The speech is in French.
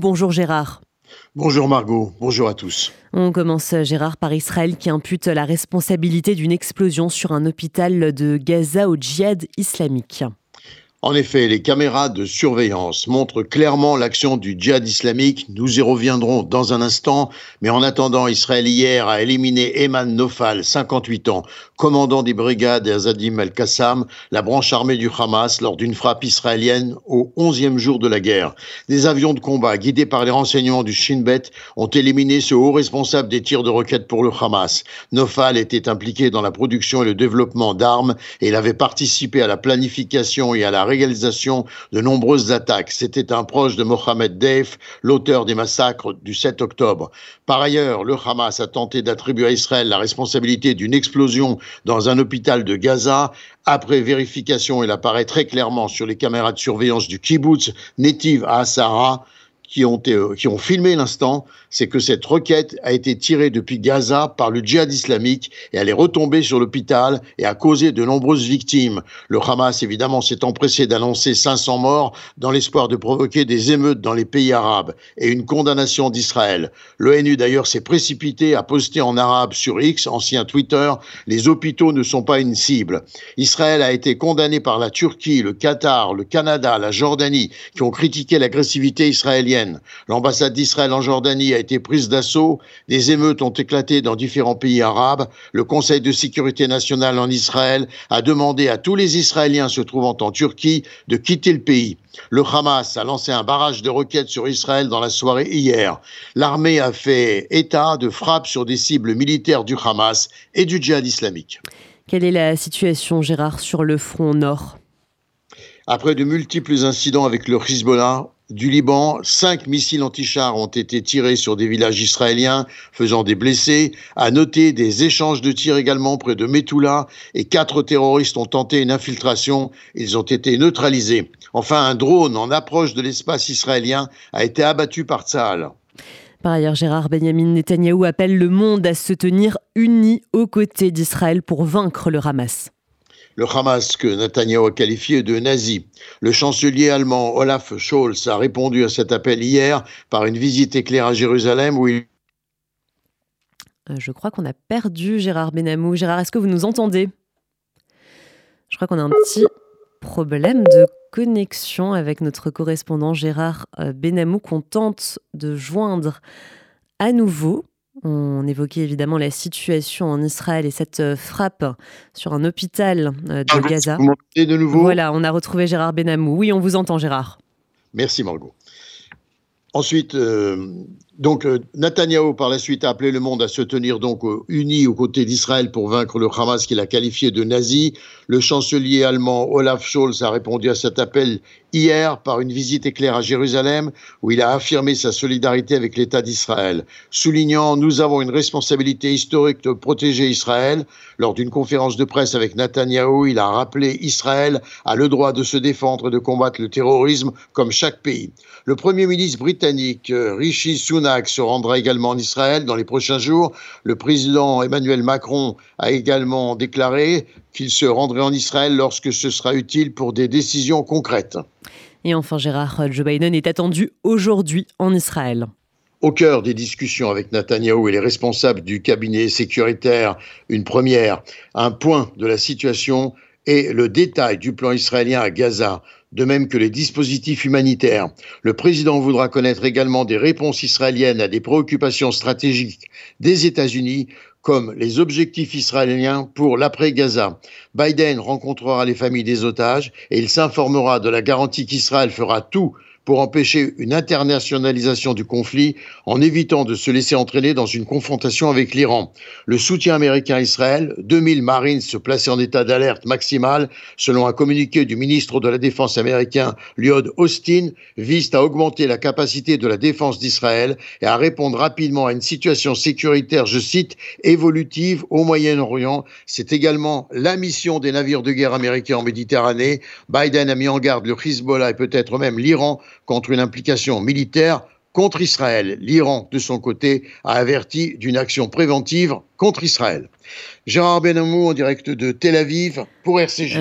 Bonjour Gérard. Bonjour Margot, bonjour à tous. On commence Gérard par Israël qui impute la responsabilité d'une explosion sur un hôpital de Gaza au djihad islamique. En effet, les caméras de surveillance montrent clairement l'action du djihad islamique. Nous y reviendrons dans un instant. Mais en attendant, Israël hier a éliminé Eman Nofal, 58 ans, commandant des brigades Azadim al-Qassam, la branche armée du Hamas, lors d'une frappe israélienne au 11e jour de la guerre. Des avions de combat guidés par les renseignements du Shin Bet ont éliminé ce haut responsable des tirs de roquettes pour le Hamas. Nofal était impliqué dans la production et le développement d'armes et il avait participé à la planification et à la réalisation de nombreuses attaques. C'était un proche de Mohamed Deif, l'auteur des massacres du 7 octobre. Par ailleurs, le Hamas a tenté d'attribuer à Israël la responsabilité d'une explosion dans un hôpital de Gaza. Après vérification, il apparaît très clairement sur les caméras de surveillance du kibbutz Netiv à Asara qui ont, euh, qui ont filmé l'instant, c'est que cette roquette a été tirée depuis Gaza par le djihad islamique et elle est retombée sur l'hôpital et a causé de nombreuses victimes. Le Hamas, évidemment, s'est empressé d'annoncer 500 morts dans l'espoir de provoquer des émeutes dans les pays arabes et une condamnation d'Israël. L'ONU, d'ailleurs, s'est précipité à poster en arabe sur X, ancien Twitter, les hôpitaux ne sont pas une cible. Israël a été condamné par la Turquie, le Qatar, le Canada, la Jordanie, qui ont critiqué l'agressivité israélienne L'ambassade d'Israël en Jordanie a été prise d'assaut. Des émeutes ont éclaté dans différents pays arabes. Le Conseil de sécurité nationale en Israël a demandé à tous les Israéliens se trouvant en Turquie de quitter le pays. Le Hamas a lancé un barrage de roquettes sur Israël dans la soirée hier. L'armée a fait état de frappes sur des cibles militaires du Hamas et du djihad islamique. Quelle est la situation, Gérard, sur le front nord? Après de multiples incidents avec le Hezbollah, du Liban, cinq missiles antichars ont été tirés sur des villages israéliens, faisant des blessés. À noter des échanges de tirs également près de Metula et quatre terroristes ont tenté une infiltration. Ils ont été neutralisés. Enfin, un drone en approche de l'espace israélien a été abattu par Tzahal. Par ailleurs, Gérard Benjamin Netanyahou appelle le monde à se tenir uni aux côtés d'Israël pour vaincre le Hamas le Hamas que Netanyahu a qualifié de nazi. Le chancelier allemand Olaf Scholz a répondu à cet appel hier par une visite éclair à Jérusalem où il euh, je crois qu'on a perdu Gérard Benamou. Gérard, est-ce que vous nous entendez? Je crois qu'on a un petit problème de connexion avec notre correspondant Gérard euh, Benamou qu'on tente de joindre à nouveau. On évoquait évidemment la situation en Israël et cette euh, frappe sur un hôpital euh, de Gaza. Vous de nouveau? Voilà, on a retrouvé Gérard Benamou. Oui, on vous entend, Gérard. Merci, Margot. Ensuite, euh, donc euh, par la suite a appelé le monde à se tenir donc uni aux côtés d'Israël pour vaincre le Hamas qu'il a qualifié de nazi. Le chancelier allemand Olaf Scholz a répondu à cet appel hier par une visite éclair à Jérusalem où il a affirmé sa solidarité avec l'État d'Israël, soulignant nous avons une responsabilité historique de protéger Israël. Lors d'une conférence de presse avec Netanyahou, il a rappelé Israël a le droit de se défendre et de combattre le terrorisme comme chaque pays. Le premier ministre britannique euh, Rishi Sunak se rendra également en Israël dans les prochains jours. Le président Emmanuel Macron a également déclaré qu'il se rendrait en Israël lorsque ce sera utile pour des décisions concrètes. Et enfin, Gérard, Joe Biden est attendu aujourd'hui en Israël. Au cœur des discussions avec Netanyahou et les responsables du cabinet sécuritaire, une première, un point de la situation et le détail du plan israélien à Gaza de même que les dispositifs humanitaires. Le président voudra connaître également des réponses israéliennes à des préoccupations stratégiques des États-Unis, comme les objectifs israéliens pour l'après-Gaza. Biden rencontrera les familles des otages et il s'informera de la garantie qu'Israël fera tout pour empêcher une internationalisation du conflit en évitant de se laisser entraîner dans une confrontation avec l'Iran. Le soutien américain à Israël, 2000 Marines se placer en état d'alerte maximale, selon un communiqué du ministre de la Défense américain Lloyd Austin, vise à augmenter la capacité de la défense d'Israël et à répondre rapidement à une situation sécuritaire, je cite, évolutive au Moyen-Orient. C'est également la mission des navires de guerre américains en Méditerranée. Biden a mis en garde le Hezbollah et peut-être même l'Iran contre une implication militaire contre Israël. L'Iran, de son côté, a averti d'une action préventive contre Israël. Gérard Benamou en direct de Tel Aviv pour RCJ.